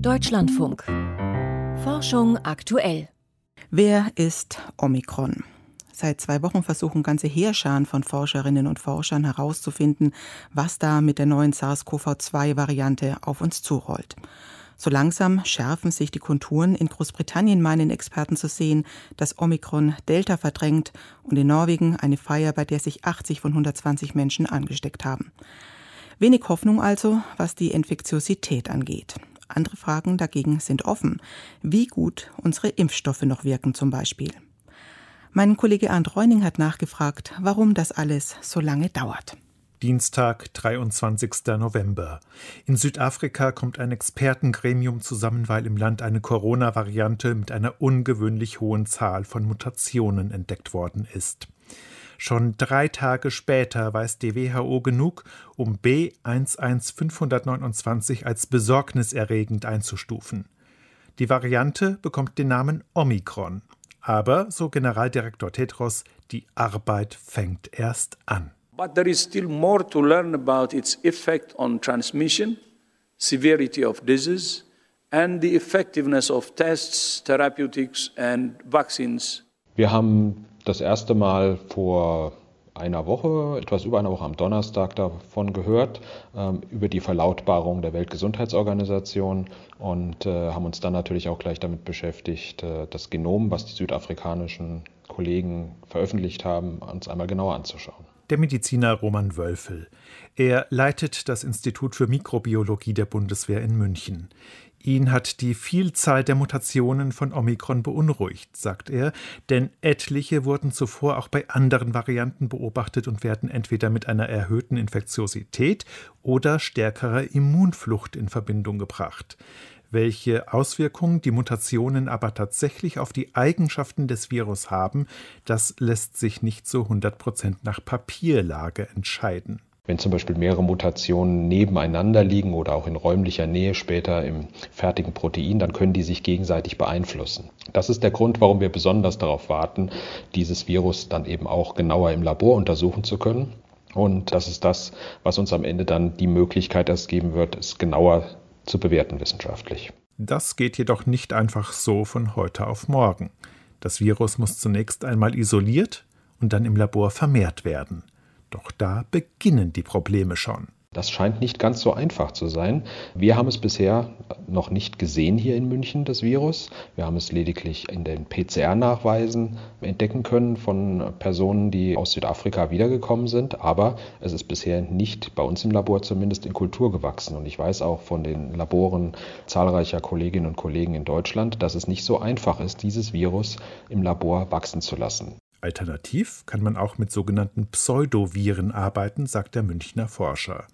Deutschlandfunk. Forschung aktuell. Wer ist Omikron? Seit zwei Wochen versuchen ganze Heerscharen von Forscherinnen und Forschern herauszufinden, was da mit der neuen SARS-CoV-2-Variante auf uns zurollt. So langsam schärfen sich die Konturen. In Großbritannien meinen Experten zu sehen, dass Omikron Delta verdrängt und in Norwegen eine Feier, bei der sich 80 von 120 Menschen angesteckt haben. Wenig Hoffnung also, was die Infektiosität angeht. Andere Fragen dagegen sind offen. Wie gut unsere Impfstoffe noch wirken zum Beispiel. Mein Kollege Arndt Reuning hat nachgefragt, warum das alles so lange dauert. Dienstag, 23. November. In Südafrika kommt ein Expertengremium zusammen, weil im Land eine Corona-Variante mit einer ungewöhnlich hohen Zahl von Mutationen entdeckt worden ist. Schon drei Tage später weiß die WHO genug, um B11529 als besorgniserregend einzustufen. Die Variante bekommt den Namen Omikron. Aber, so Generaldirektor Tedros, die Arbeit fängt erst an. But there is still more to learn about its effect on transmission, severity of disease, and the effectiveness of tests, therapeutics and vaccines. Wir haben das erste Mal vor einer Woche, etwas über einer Woche am Donnerstag davon gehört, ähm, über die Verlautbarung der Weltgesundheitsorganisation und äh, haben uns dann natürlich auch gleich damit beschäftigt, äh, das Genom, was die südafrikanischen Kollegen veröffentlicht haben, uns einmal genauer anzuschauen der Mediziner Roman Wölfel. Er leitet das Institut für Mikrobiologie der Bundeswehr in München. Ihn hat die Vielzahl der Mutationen von Omikron beunruhigt, sagt er, denn etliche wurden zuvor auch bei anderen Varianten beobachtet und werden entweder mit einer erhöhten Infektiosität oder stärkerer Immunflucht in Verbindung gebracht. Welche Auswirkungen die Mutationen aber tatsächlich auf die Eigenschaften des Virus haben, das lässt sich nicht so 100 Prozent nach Papierlage entscheiden. Wenn zum Beispiel mehrere Mutationen nebeneinander liegen oder auch in räumlicher Nähe später im fertigen Protein, dann können die sich gegenseitig beeinflussen. Das ist der Grund, warum wir besonders darauf warten, dieses Virus dann eben auch genauer im Labor untersuchen zu können. Und das ist das, was uns am Ende dann die Möglichkeit erst geben wird, es genauer zu bewerten wissenschaftlich. Das geht jedoch nicht einfach so von heute auf morgen. Das Virus muss zunächst einmal isoliert und dann im Labor vermehrt werden. Doch da beginnen die Probleme schon. Das scheint nicht ganz so einfach zu sein. Wir haben es bisher noch nicht gesehen hier in München, das Virus. Wir haben es lediglich in den PCR-Nachweisen entdecken können von Personen, die aus Südafrika wiedergekommen sind. Aber es ist bisher nicht bei uns im Labor zumindest in Kultur gewachsen. Und ich weiß auch von den Laboren zahlreicher Kolleginnen und Kollegen in Deutschland, dass es nicht so einfach ist, dieses Virus im Labor wachsen zu lassen. Alternativ kann man auch mit sogenannten Pseudoviren arbeiten, sagt der Münchner Forscher.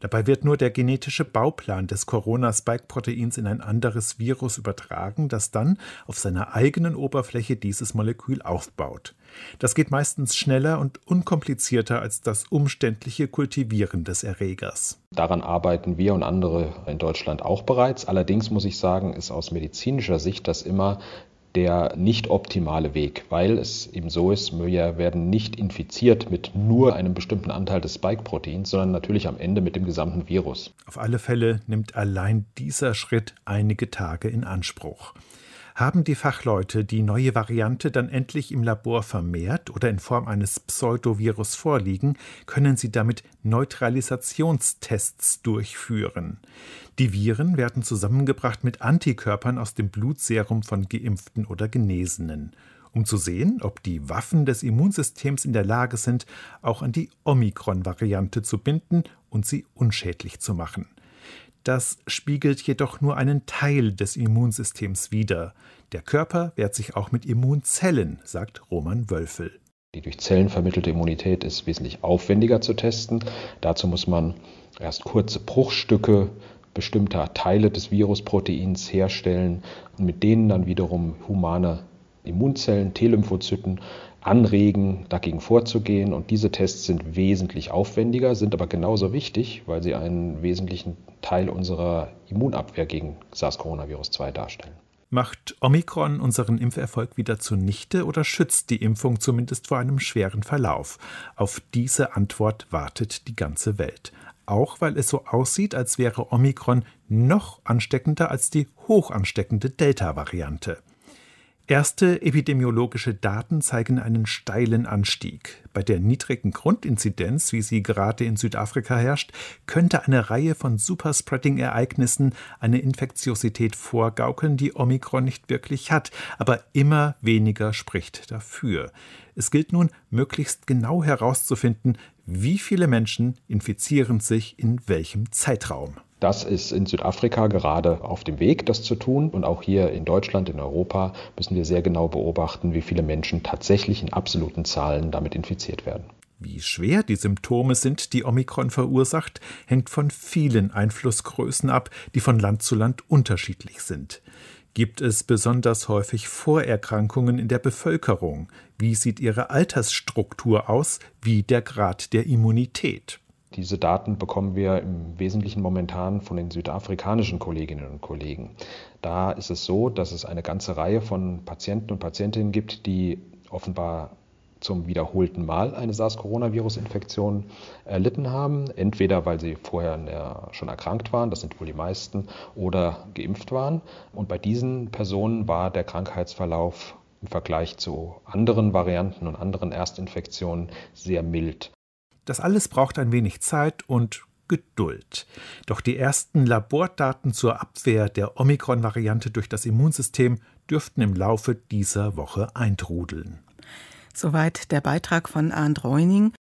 Dabei wird nur der genetische Bauplan des Corona-Spike-Proteins in ein anderes Virus übertragen, das dann auf seiner eigenen Oberfläche dieses Molekül aufbaut. Das geht meistens schneller und unkomplizierter als das umständliche Kultivieren des Erregers. Daran arbeiten wir und andere in Deutschland auch bereits. Allerdings muss ich sagen, ist aus medizinischer Sicht das immer der nicht optimale Weg, weil es eben so ist, Möjer werden nicht infiziert mit nur einem bestimmten Anteil des Spike-Proteins, sondern natürlich am Ende mit dem gesamten Virus. Auf alle Fälle nimmt allein dieser Schritt einige Tage in Anspruch. Haben die Fachleute die neue Variante dann endlich im Labor vermehrt oder in Form eines Pseudovirus vorliegen, können sie damit Neutralisationstests durchführen. Die Viren werden zusammengebracht mit Antikörpern aus dem Blutserum von Geimpften oder Genesenen um zu sehen, ob die Waffen des Immunsystems in der Lage sind, auch an die Omikron-Variante zu binden und sie unschädlich zu machen. Das spiegelt jedoch nur einen Teil des Immunsystems wider. Der Körper wehrt sich auch mit Immunzellen, sagt Roman Wölfel. Die durch Zellen vermittelte Immunität ist wesentlich aufwendiger zu testen. Dazu muss man erst kurze Bruchstücke bestimmter Teile des Virusproteins herstellen und mit denen dann wiederum humane Immunzellen, T-Lymphozyten anregen, dagegen vorzugehen. Und diese Tests sind wesentlich aufwendiger, sind aber genauso wichtig, weil sie einen wesentlichen Teil unserer Immunabwehr gegen SARS-CoV-2 darstellen. Macht Omikron unseren Impferfolg wieder zunichte oder schützt die Impfung zumindest vor einem schweren Verlauf? Auf diese Antwort wartet die ganze Welt. auch weil es so aussieht, als wäre Omikron noch ansteckender als die hochansteckende Delta-Variante. Erste epidemiologische Daten zeigen einen steilen Anstieg. Bei der niedrigen Grundinzidenz, wie sie gerade in Südafrika herrscht, könnte eine Reihe von Superspreading-Ereignissen eine Infektiosität vorgaukeln, die Omikron nicht wirklich hat, aber immer weniger spricht dafür. Es gilt nun, möglichst genau herauszufinden, wie viele Menschen infizieren sich in welchem Zeitraum. Das ist in Südafrika gerade auf dem Weg, das zu tun. Und auch hier in Deutschland, in Europa müssen wir sehr genau beobachten, wie viele Menschen tatsächlich in absoluten Zahlen damit infiziert werden. Wie schwer die Symptome sind, die Omikron verursacht, hängt von vielen Einflussgrößen ab, die von Land zu Land unterschiedlich sind. Gibt es besonders häufig Vorerkrankungen in der Bevölkerung? Wie sieht ihre Altersstruktur aus? Wie der Grad der Immunität? Diese Daten bekommen wir im Wesentlichen momentan von den südafrikanischen Kolleginnen und Kollegen. Da ist es so, dass es eine ganze Reihe von Patienten und Patientinnen gibt, die offenbar zum wiederholten Mal eine SARS-Coronavirus-Infektion erlitten haben, entweder weil sie vorher schon erkrankt waren, das sind wohl die meisten, oder geimpft waren. Und bei diesen Personen war der Krankheitsverlauf im Vergleich zu anderen Varianten und anderen Erstinfektionen sehr mild. Das alles braucht ein wenig Zeit und Geduld. Doch die ersten Labordaten zur Abwehr der Omikron-Variante durch das Immunsystem dürften im Laufe dieser Woche eintrudeln. Soweit der Beitrag von Arndt Reuning.